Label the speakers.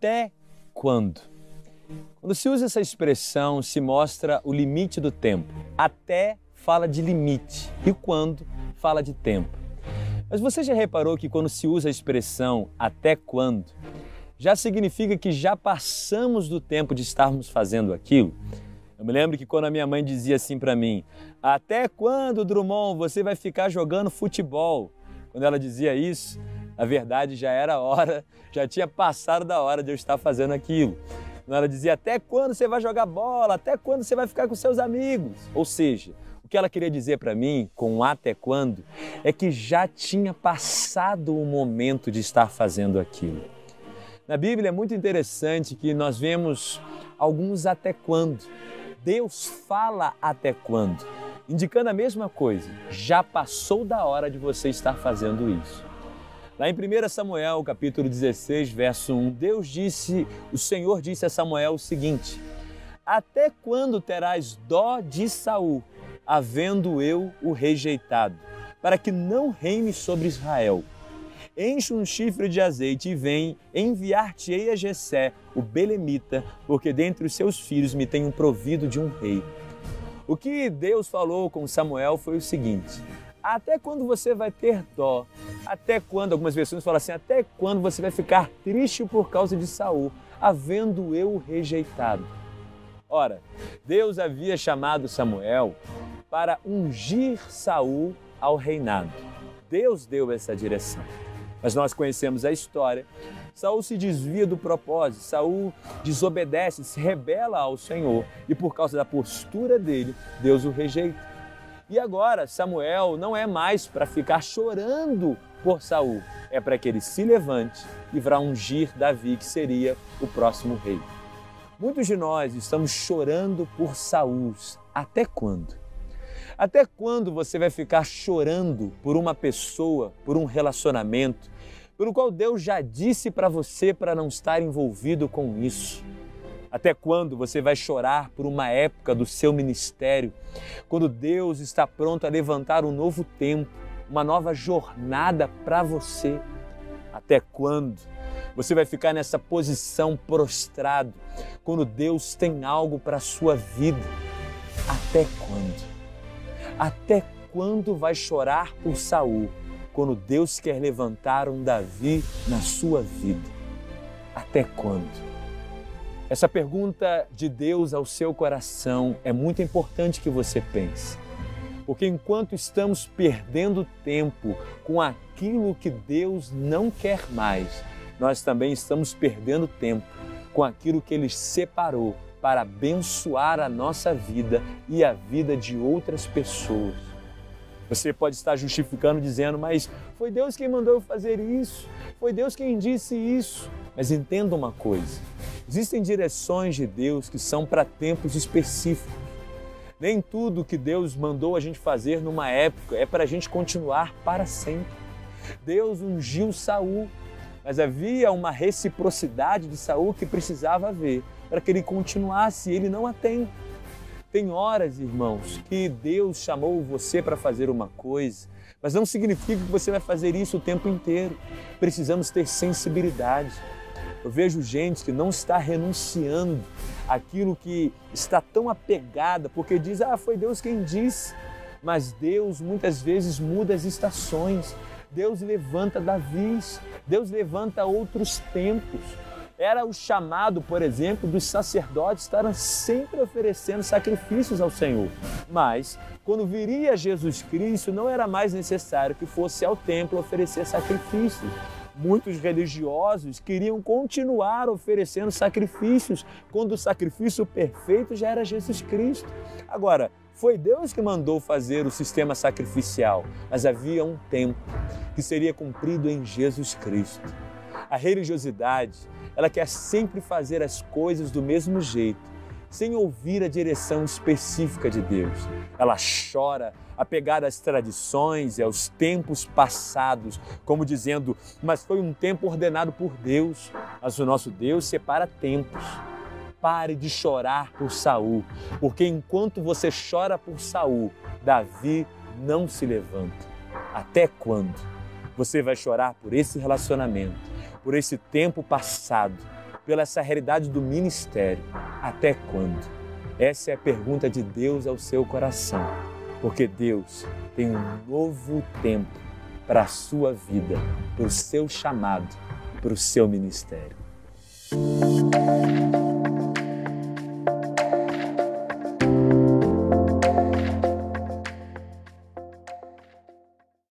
Speaker 1: Até quando? Quando se usa essa expressão, se mostra o limite do tempo. Até fala de limite e quando fala de tempo. Mas você já reparou que quando se usa a expressão até quando, já significa que já passamos do tempo de estarmos fazendo aquilo? Eu me lembro que quando a minha mãe dizia assim para mim: Até quando, Drummond, você vai ficar jogando futebol? Quando ela dizia isso, na verdade já era hora, já tinha passado da hora de eu estar fazendo aquilo. Quando ela dizia: Até quando você vai jogar bola? Até quando você vai ficar com seus amigos? Ou seja, o que ela queria dizer para mim com até quando é que já tinha passado o momento de estar fazendo aquilo. Na Bíblia é muito interessante que nós vemos alguns até quando. Deus fala até quando, indicando a mesma coisa. Já passou da hora de você estar fazendo isso. Lá em 1 Samuel, capítulo 16, verso 1, Deus disse, o Senhor disse a Samuel o seguinte: Até quando terás dó de Saul, havendo eu o rejeitado, para que não reine sobre Israel? enche um chifre de azeite e vem enviar-te-ei a Jessé, o belemita, porque dentre os seus filhos me tenho provido de um rei. O que Deus falou com Samuel foi o seguinte: até quando você vai ter dó? Até quando, algumas versões falam assim, até quando você vai ficar triste por causa de Saul, havendo eu rejeitado? Ora, Deus havia chamado Samuel para ungir Saul ao reinado. Deus deu essa direção. Mas nós conhecemos a história. Saul se desvia do propósito, Saul desobedece, se rebela ao Senhor e por causa da postura dele, Deus o rejeita. E agora Samuel não é mais para ficar chorando por Saul, é para que ele se levante e vá ungir Davi, que seria o próximo rei. Muitos de nós estamos chorando por Saul. Até quando? Até quando você vai ficar chorando por uma pessoa, por um relacionamento, pelo qual Deus já disse para você para não estar envolvido com isso? Até quando você vai chorar por uma época do seu ministério, quando Deus está pronto a levantar um novo tempo, uma nova jornada para você? Até quando você vai ficar nessa posição prostrado, quando Deus tem algo para a sua vida? Até quando? Até quando vai chorar por Saul, quando Deus quer levantar um Davi na sua vida? Até quando? Essa pergunta de Deus ao seu coração é muito importante que você pense. Porque enquanto estamos perdendo tempo com aquilo que Deus não quer mais, nós também estamos perdendo tempo com aquilo que Ele separou para abençoar a nossa vida e a vida de outras pessoas. Você pode estar justificando dizendo, mas foi Deus quem mandou eu fazer isso, foi Deus quem disse isso. Mas entenda uma coisa: existem direções de Deus que são para tempos específicos. Nem tudo que Deus mandou a gente fazer numa época é para a gente continuar para sempre. Deus ungiu Saul, mas havia uma reciprocidade de Saul que precisava haver para que ele continuasse, ele não a tem. Tem horas, irmãos, que Deus chamou você para fazer uma coisa, mas não significa que você vai fazer isso o tempo inteiro. Precisamos ter sensibilidade. Eu vejo gente que não está renunciando àquilo que está tão apegada, porque diz: Ah, foi Deus quem disse. Mas Deus muitas vezes muda as estações. Deus levanta Davis, Deus levanta outros tempos era o chamado, por exemplo, dos sacerdotes estarem sempre oferecendo sacrifícios ao Senhor. Mas, quando viria Jesus Cristo, não era mais necessário que fosse ao templo oferecer sacrifícios. Muitos religiosos queriam continuar oferecendo sacrifícios, quando o sacrifício perfeito já era Jesus Cristo. Agora, foi Deus que mandou fazer o sistema sacrificial, mas havia um tempo que seria cumprido em Jesus Cristo. A religiosidade ela quer sempre fazer as coisas do mesmo jeito, sem ouvir a direção específica de Deus. Ela chora apegada às tradições e aos tempos passados, como dizendo: Mas foi um tempo ordenado por Deus, mas o nosso Deus separa tempos. Pare de chorar por Saul, porque enquanto você chora por Saul, Davi não se levanta. Até quando? Você vai chorar por esse relacionamento? por esse tempo passado, pela essa realidade do ministério. Até quando? Essa é a pergunta de Deus ao seu coração, porque Deus tem um novo tempo para a sua vida, para o seu chamado, para o seu ministério.